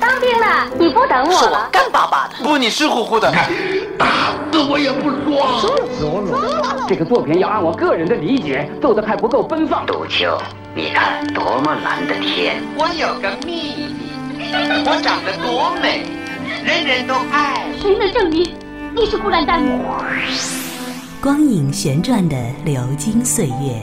当兵的，你不等我是我了？干巴巴的。不，你湿乎乎的。打死我也不说。这个作品要按我个人的理解做的还不够奔放。杜秋，你看多么蓝的天！我有个秘密，我长得多美，人人都爱。谁能证明你是孤兰丹？光影旋转的流金岁月，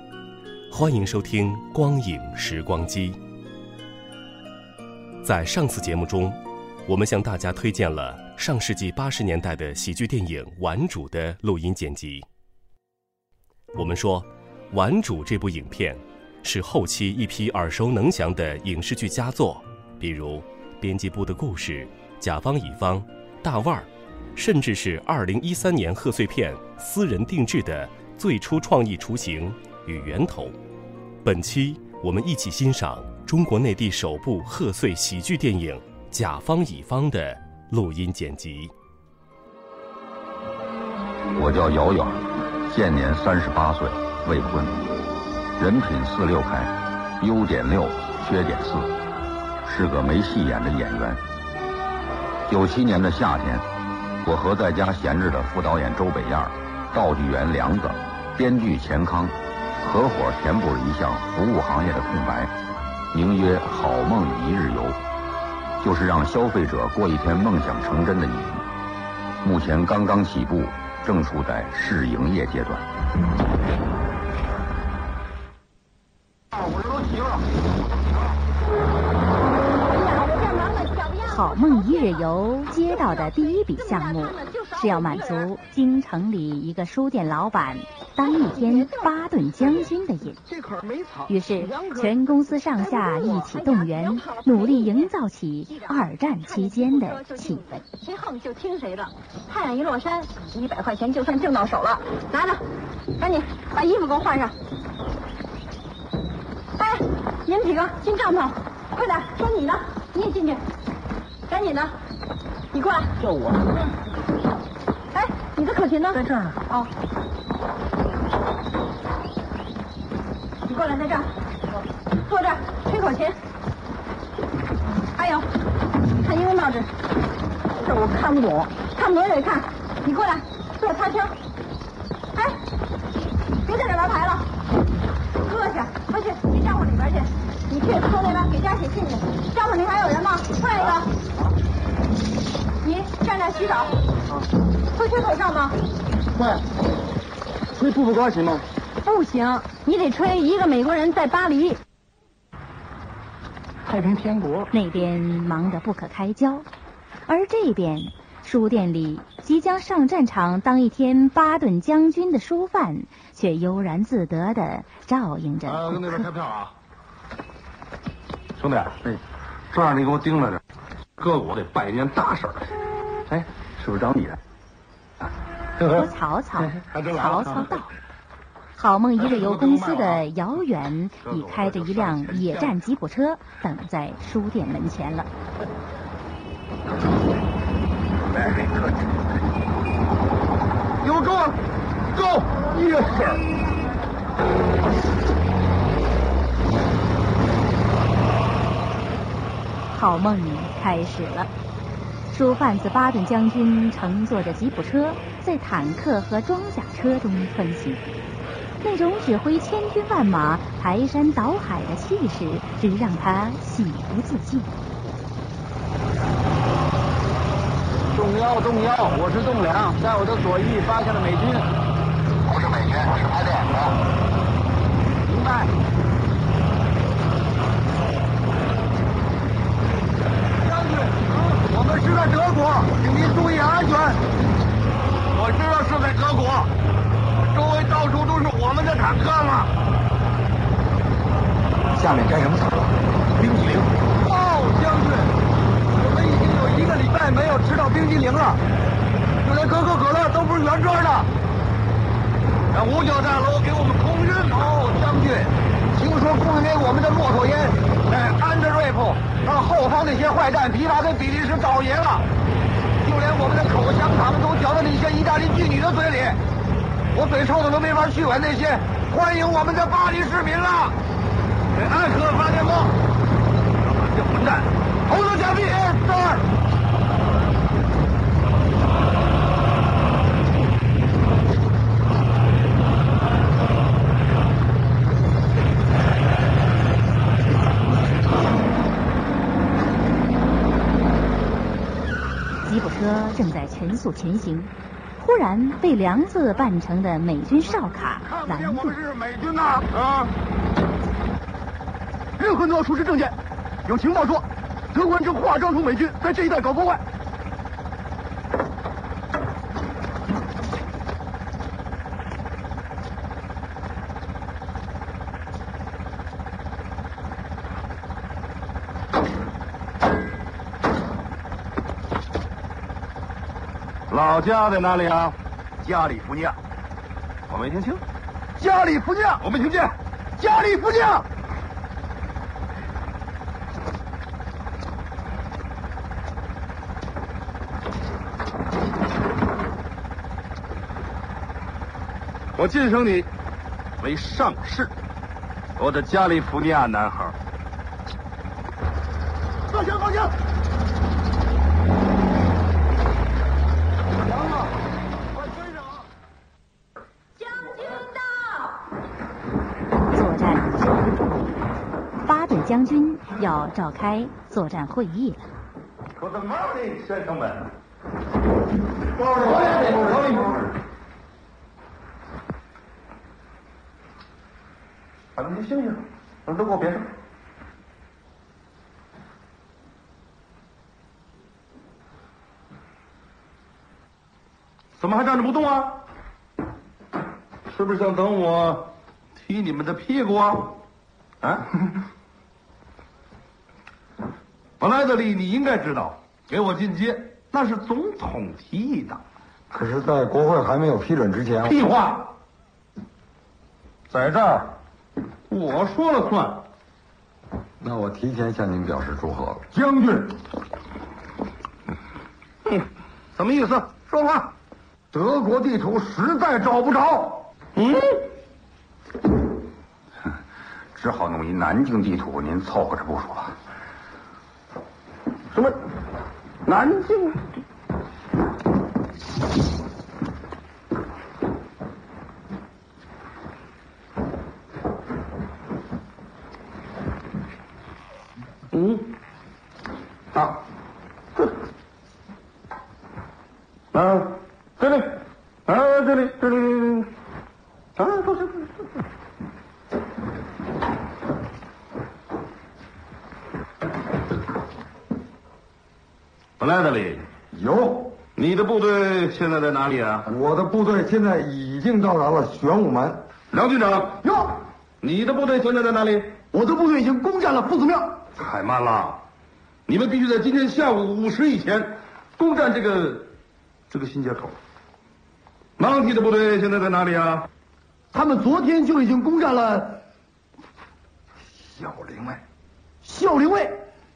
欢迎收听《光影时光机》。在上次节目中，我们向大家推荐了上世纪八十年代的喜剧电影《顽主》的录音剪辑。我们说，《顽主》这部影片是后期一批耳熟能详的影视剧佳作，比如《编辑部的故事》《甲方乙方》《大腕儿》。甚至是二零一三年贺岁片私人定制的最初创意雏形与源头。本期我们一起欣赏中国内地首部贺岁喜剧电影《甲方乙方》的录音剪辑。我叫姚远，现年三十八岁，未婚，人品四六开，优点六，缺点四，是个没戏演的演员。九七年的夏天。我和在家闲着的副导演周北燕、道具员梁子、编剧钱康，合伙填补了一项服务行业的空白，名曰“好梦一日游”，就是让消费者过一天梦想成真的意义。目前刚刚起步，正处在试营业阶段。好梦一日游接到的第一笔项目，是要满足京城里一个书店老板当一天巴顿将军的瘾。于是，全公司上下一起动员，努力营造起二战期间的气氛。谁横就听谁的，太阳一落山，一百块钱就算挣到手了。拿着，赶紧把衣服给我换上。哎，你们几个进帐篷，快点，说你呢，你也进去。赶紧的，你过来。叫我。哎，你的口琴呢？在这儿呢。哦。你过来，在这儿，坐这儿吹口琴。还有，看英文报纸，这我看不懂，看不懂也得看。你过来，做擦枪。哎，别在这玩牌了，坐下，快去进帐篷里边去。你去坐那边给家写信去。帐篷里还有人吗？换一个。你站那洗澡，会吹口哨吗？会。吹步步高行吗？不行，你得吹一个美国人在巴黎。太平天国那边忙得不可开交，而这边书店里即将上战场当一天巴顿将军的书贩，却悠然自得的照应着。啊，跟那边开票啊！兄弟，哎，这样你给我盯着点。哥，我得办一件大事儿。哎，是不是找你的？我曹操，曹操到。好梦一日游公司的姚远 已开着一辆野战吉普车等在书店门前了。给我 go go yes sir。好梦开始了。书贩子巴顿将军乘坐着吉普车，在坦克和装甲车中穿行。那种指挥千军万马、排山倒海的气势，只让他喜不自禁。重要重要，我是栋梁，在我的左翼发现了美军。不是美军，我是拍电影的。明白。将军，我们是在德国，请您注意安全。我知道是在德国，周围到处都是我们的坦克嘛。下面该什么坦克冰激凌。哦，将军，我们已经有一个礼拜没有吃到冰激凌了，就连可口可乐都不是原装的。让五角大楼给我们空运。哦，将军，说供应给我们的骆驼烟，哎，安德瑞普让后方那些坏蛋疲乏跟比利时倒爷了，就连我们的口香糖都嚼到那些意大利妓女的嘴里，我嘴臭的都没法去吻那些欢迎我们的巴黎市民了。艾克发电报，这混蛋，头头假币，这车正在全速前行，忽然被梁子扮成的美军哨卡拦住。我们是美军呐！啊！任何人都要出示证件。有情报说，德国人正化妆成美军，在这一带搞破坏。家在哪里啊？加利福尼亚。我没听清。加利福尼亚，我没听见。加利福尼亚。我晋升你为上士，我的加利福尼亚男孩。放枪！放枪！娘啊，快追上！将军到！作战指挥部，巴顿将军召开作战会议了。Good morning, gentlemen. Morning. 把那些星星都给我别上。怎么还站着不动啊？是不是想等我踢你们的屁股啊？啊？本来的利，你应该知道，给我进阶那是总统提议的。可是，在国会还没有批准之前，屁话！在这儿，我说了算。那我提前向您表示祝贺了，将军。嗯，什么意思？说话。德国地图实在找不着。嗯。只好弄一南京地图，您凑合着部署了。什么？南京？嗯，啊，这，啊，这里，啊，这里，这里，啊，都是。布莱德利，有。你的部队现在在哪里啊？我的部队现在已经到达了玄武门。梁军长，哟。你的部队现在在哪里？我的部队已经攻占了夫子庙。太慢了，你们必须在今天下午五时以前攻占这个这个新街口。芒提的部队现在在哪里啊？他们昨天就已经攻占了小陵卫。小陵卫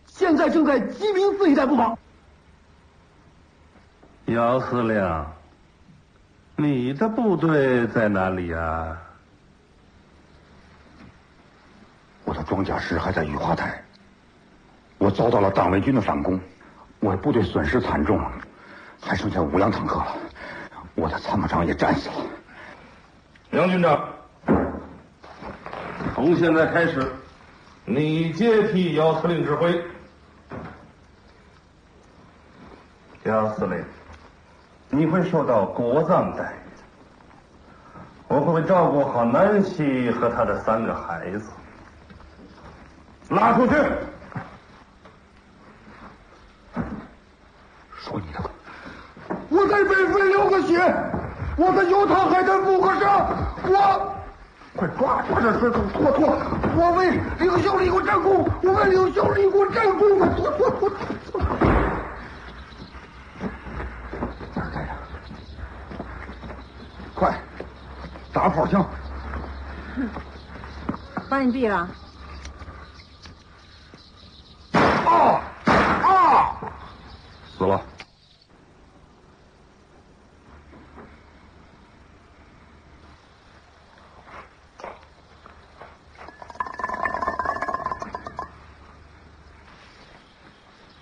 现在正在鸡鸣寺一带布防。姚司令，你的部队在哪里啊？我的装甲师还在雨花台，我遭到了党卫军的反攻，我的部队损失惨重，还剩下五辆坦克了，我的参谋长也战死了。梁军长，从现在开始，你接替姚司令指挥。姚司令，你会受到国葬待遇，我会照顾好南希和他的三个孩子。拉出去！说你的吧。我在北非流过血，我在犹他海滩负过伤，我快抓抓这水桶，拖拖！我为刘秀立过战功，我为刘秀立过战功，快拖拖拖！这儿带上，快打炮枪！把你毙了！啊啊！死了。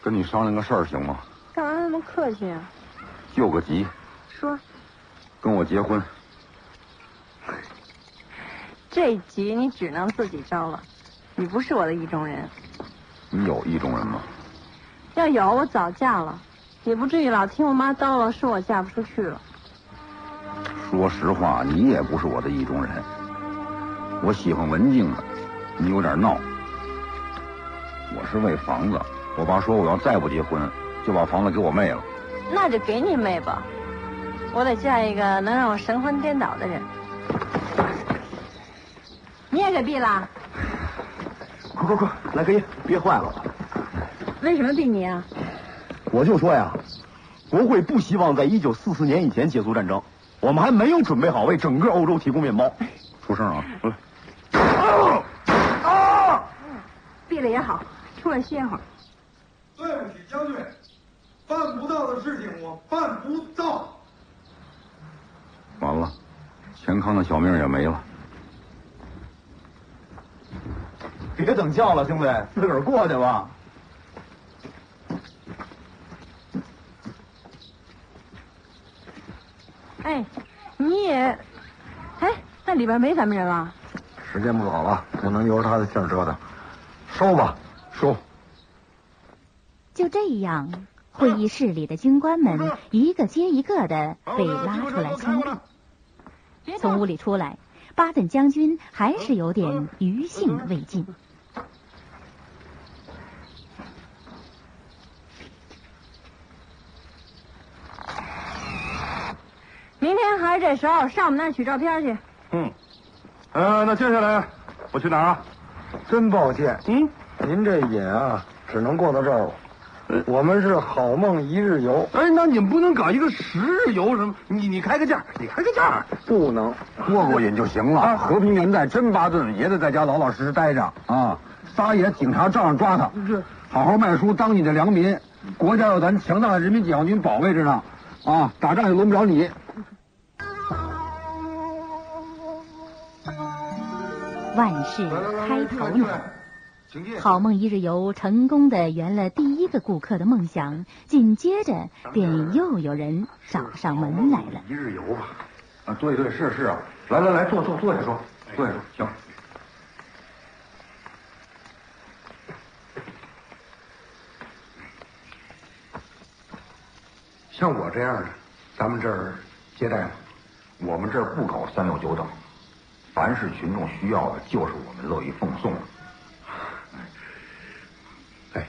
跟你商量个事儿行吗？干嘛那么客气啊？救个急，说，跟我结婚。这集你只能自己招了，你不是我的意中人。你有意中人吗？要有我早嫁了，也不至于老听我妈叨叨说我嫁不出去了。说实话，你也不是我的意中人。我喜欢文静的，你有点闹。我是为房子，我爸说我要再不结婚，就把房子给我妹了。那就给你妹吧，我得嫁一个能让我神魂颠倒的人。你也给毙了？快快快，来根烟，憋坏了。为什么毙你啊？我就说呀，国会不希望在一九四四年以前结束战争，我们还没有准备好为整个欧洲提供面包。出声啊！啊啊！毙了也好，出来歇会儿。对不起，将军，办不到的事情我办不到。完了，钱康的小命也没了。别等叫了，兄弟，自个儿过去吧。哎，你也，哎，那里边没咱们人了。时间不早了，不能由着他的劲儿折腾。收吧，收。就这样，会议室里的军官们一个接一个的被拉出来枪毙。从屋里出来，巴顿将军还是有点余兴未尽。明天还是这时候上我们那儿取照片去。嗯，呃，那接下来我去哪儿啊？真抱歉，嗯，您这瘾啊，只能过到这儿了。我们是好梦一日游。哎，那你们不能搞一个十日游什么？你你开个价，你开个价，不能过过瘾就行了。和平年代真巴顿也得在家老老实实待着啊！撒野，警察照样抓他。好好卖书，当你的良民。国家有咱强大的人民解放军保卫着呢，啊，打仗也轮不着你。万事开头难。好梦一日游成功的圆了第一个顾客的梦想，紧接着便又有人找上门来了。一日游吧，啊，对对是是啊，来来来，坐坐坐下说，坐下说，行。像我这样的，咱们这儿接待吗？我们这儿不搞三六九等，凡是群众需要的，就是我们乐意奉送的。哎，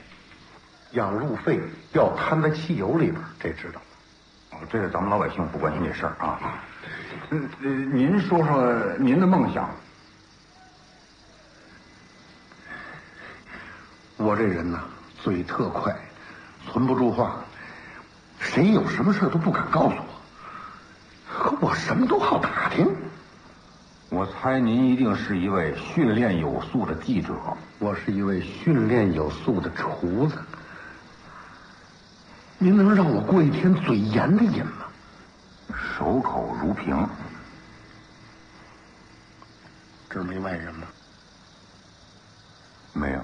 养路费要摊在汽油里边，这知道吗？哦，这是咱们老百姓不关心这事儿啊。嗯呃，您说说您的梦想。我这人呐，嘴特快，存不住话，谁有什么事都不敢告诉我，可我什么都好打听。我猜您一定是一位训练有素的记者。我是一位训练有素的厨子。您能让我过一天嘴严的瘾吗？守口如瓶。这儿没外人吗？没有。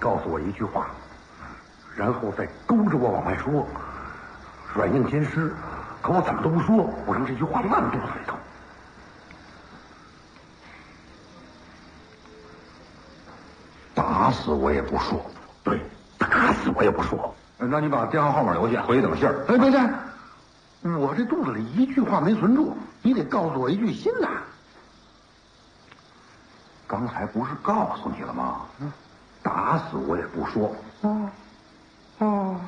告诉我一句话，然后再勾着我往外说，软硬兼施。可我怎么都不说，我让这句话烂肚子里头。打死我也不说。对，打死我也不说。那你把电话号码留下，回去等信儿。哎，别介，我这肚子里一句话没存住，你得告诉我一句新的。刚才不是告诉你了吗？打死我也不说。哦，哦，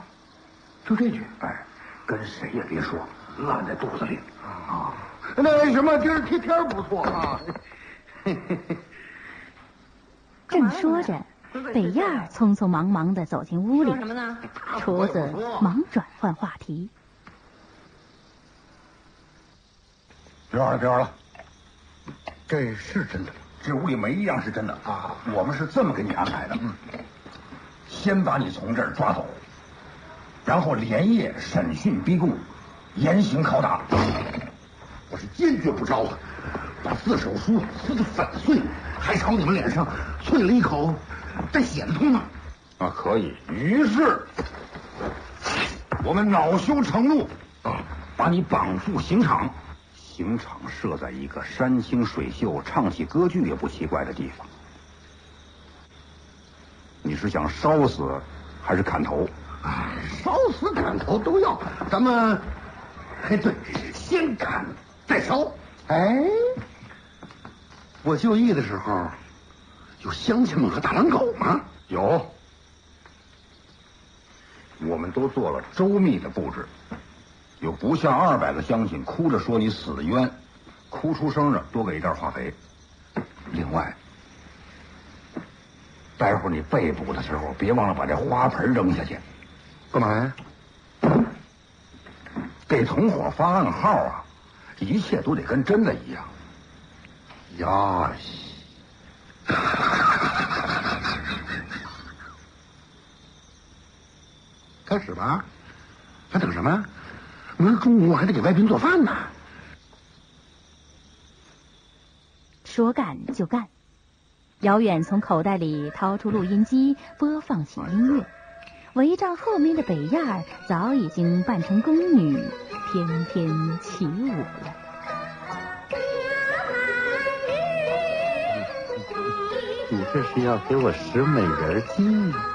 就这句，哎，跟谁也别说，烂在肚子里啊。那什么，今儿天天不错啊。正说着，北燕儿匆匆忙忙的走进屋里。什么呢？厨子忙转换话题。别玩了，别玩了，这是真的，这屋里没一样是真的啊！我们是这么给你安排的，嗯，先把你从这儿抓走，然后连夜审讯逼供，严刑拷打。我是坚决不招啊！把自首书撕得粉碎，还朝你们脸上啐了一口，这血得通吗？啊，可以。于是，我们恼羞成怒啊，把你绑赴刑场。刑场设在一个山清水秀、唱起歌剧也不奇怪的地方。你是想烧死，还是砍头？啊，烧死砍头都要。咱们，哎，对，先砍再烧。哎，我就义的时候，有乡亲们和大狼狗吗？有，我们都做了周密的布置。有不下二百个乡亲哭着说你死的冤，哭出声的多给一袋化肥。另外，待会儿你被捕的时候，别忘了把这花盆扔下去。干嘛呀？给同伙发暗号啊！一切都得跟真的一样。呀西！开始吧，还等什么？明儿中午我还得给外宾做饭呢。说干就干，姚远从口袋里掏出录音机，播放起音乐。围帐后面的北燕儿早已经扮成宫女，翩翩起舞了。你这是要给我使美人计？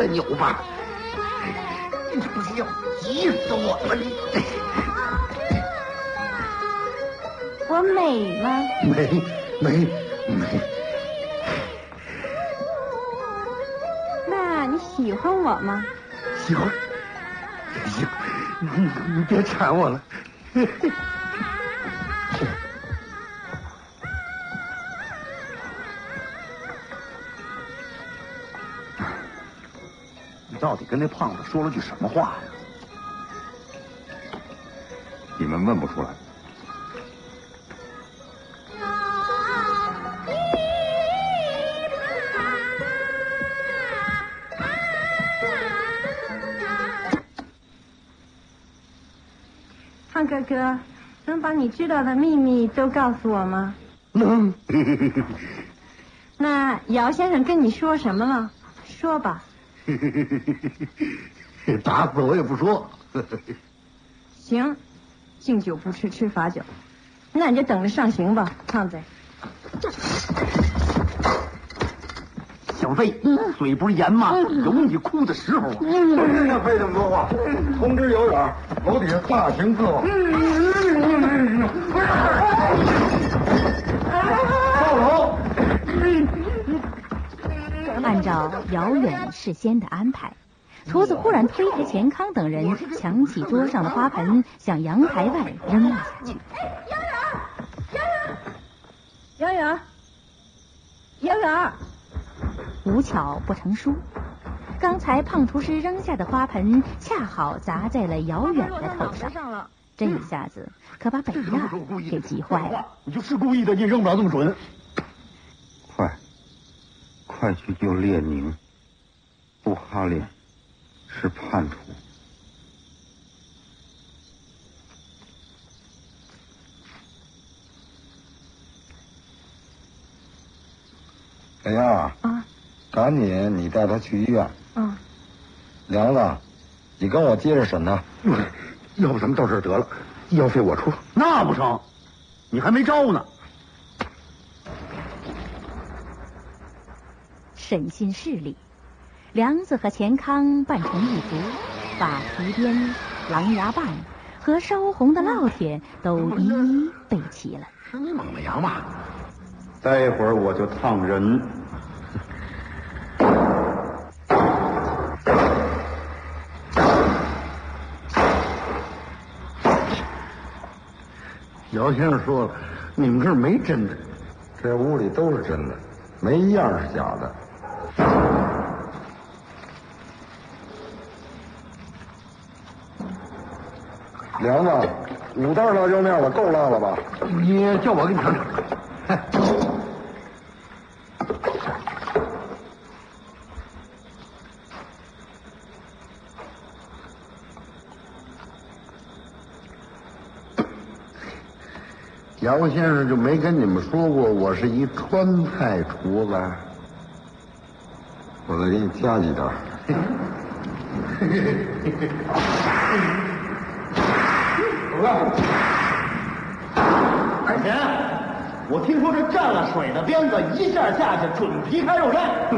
出来扭吧！你这不是要急死我吗？你我美吗？美美美，那你喜欢我吗？喜欢。行，你你别缠我了。到底跟那胖子说了句什么话呀？你们问不出来。胖哥哥，能把你知道的秘密都告诉我吗？能。那姚先生跟你说什么了？说吧。打死我也不说。行，敬酒不吃吃罚酒，那你就等着上刑吧，胖子。小费，嘴不是严吗？有你哭的时候啊！那费这么多话，通知姚远，楼底下大刑伺候。报楼。按照姚远事先的安排，厨子忽然推开钱康等人，抢起桌上的花盆，向阳台外扔了下去。姚远，姚远，无巧不成书，刚才胖厨师扔下的花盆恰好砸在了姚远的头上，这一下子可把北亚给急坏了。你就是故意的，你扔不了这么准。快去救列宁布哈列是叛徒。小呀啊。赶紧你带他去医院。啊。梁子你跟我接着审他 要不咱们到这儿得了医药费我出那不成你还没招呢。审讯室里，梁子和钱康扮成一族，把皮鞭、狼牙棒和烧红的烙铁都一一备齐了。是你猛的羊吧？待会儿我就烫人。姚先生说了，你们这儿没真的，这屋里都是真的，没一样是假的。梁子，五袋辣椒面了，够辣了吧？你叫我给你尝尝。姚先生就没跟你们说过我是一川菜厨子？我再给你加几袋。二钱，我听说这蘸了水的鞭子一下下去准皮开肉绽。还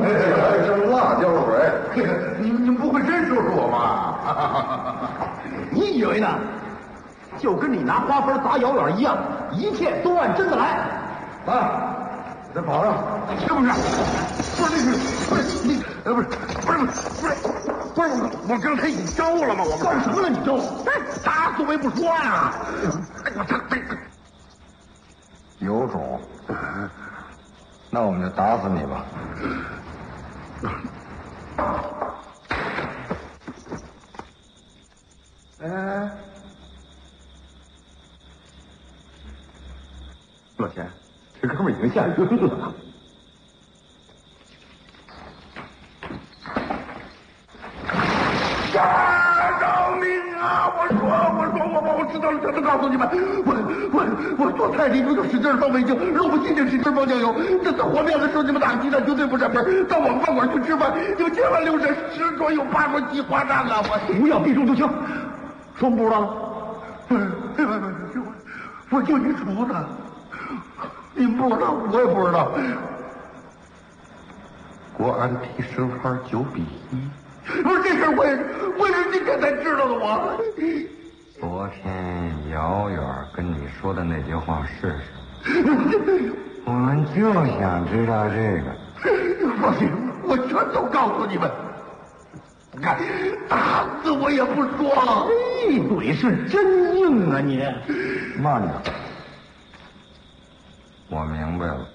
剩辣椒水，你你们不会真说是我吧？你以为呢？就跟你拿花盆砸摇篮一样，一切都按真的来。啊，再跑上，是不是？不是那是不是你？呃，不是不是不是不是我我刚才已招了吗？我招什么了？你招？打死我也不说呀！哎我这这有种，那我们就打死你吧。哎，老钱，这哥们已经吓晕了。呀！饶命啊！我说，我说，我我我知道了，真的告诉你们，我我我做菜的就使劲放味精，肉不新鲜使劲包酱油。这次和面的时候，你们打鸡蛋绝对不沾边。到我们饭馆去吃饭，你们千万留神，十桌有八桌鸡花蛋了。我不要避重就轻，说不知道了。不是，不不不，我我就一厨子，你们不知道，我也不知道。国安踢申花九比一。不是这事儿，我也是，我也是今天才知道的。我昨天姚远跟你说的那句话是什么？我们就想知道这个。放心，我全都告诉你们。看，打死我也不说了。一嘴是真硬啊你！慢着，我明白了。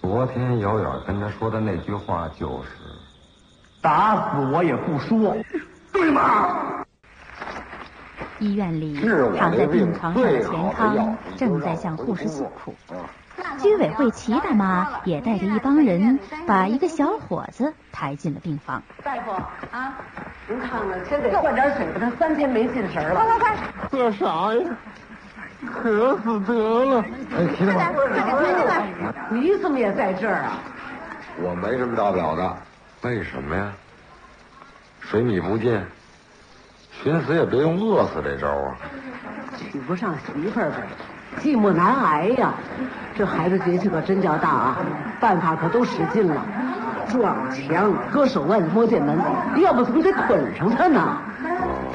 昨天姚远跟他说的那句话就是。打死我也不说，对吗？医院里躺在病床上的钱康正在向护士诉苦，居委会齐大妈也带着一帮人把一个小伙子抬进了病房。大夫啊，您看看，先得灌点水吧，他三天没进食了。快快快，这啥呀？渴死得了！哎，齐大妈，快点推进来！你怎么也在这儿啊？我没什么大不了的。为什么呀？水米不进，寻死也别用饿死这招啊！娶不上媳妇儿呗，寂寞难挨呀。这孩子脾气可真叫大啊，办法可都使尽了，撞墙、割手腕、摸剑门，要不怎么得捆上他呢？哦，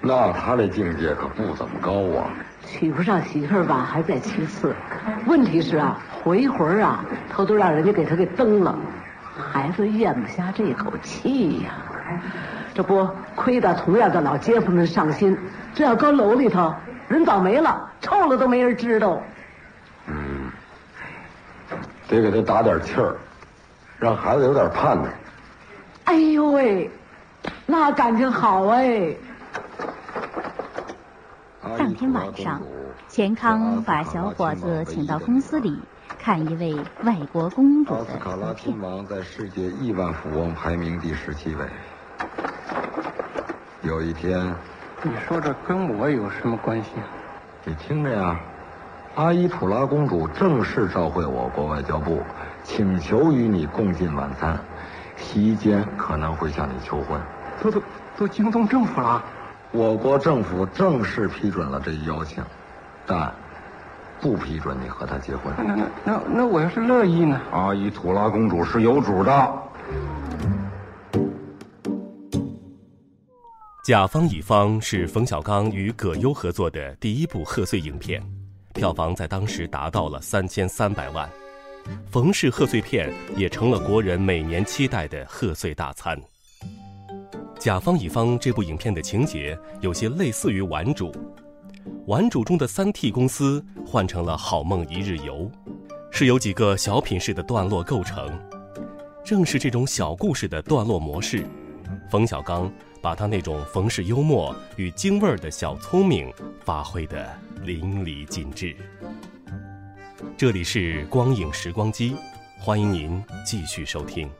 那他这境界可不怎么高啊。娶不上媳妇儿吧，还在其次，问题是啊，回魂啊，他都让人家给他给蹬了。孩子咽不下这口气呀，这不亏得同样的老街坊们上心。这要搁楼里头，人早没了，臭了都没人知道。嗯，得给他打点气儿，让孩子有点盼头。哎呦喂，那感情好哎！当天晚上，钱康把小伙子请到公司里。看一位外国公主的奥斯卡拉亲王在世界亿万富翁排名第十七位。有一天，你说这跟我有什么关系？你听着呀，阿依普拉公主正式召会我国外交部，请求与你共进晚餐，席间可能会向你求婚。都都都惊动政府了，我国政府正式批准了这一邀请，但不批准你和他结婚。那那那那我要是乐意呢？阿依土拉公主是有主的。甲方乙方是冯小刚与葛优合作的第一部贺岁影片，票房在当时达到了三千三百万。冯氏贺岁片也成了国人每年期待的贺岁大餐。甲方乙方这部影片的情节有些类似于《顽主》，《顽主》中的三 T 公司换成了好梦一日游，是由几个小品式的段落构成。正是这种小故事的段落模式，冯小刚。把他那种逢世幽默与京味儿的小聪明发挥得淋漓尽致。这里是光影时光机，欢迎您继续收听。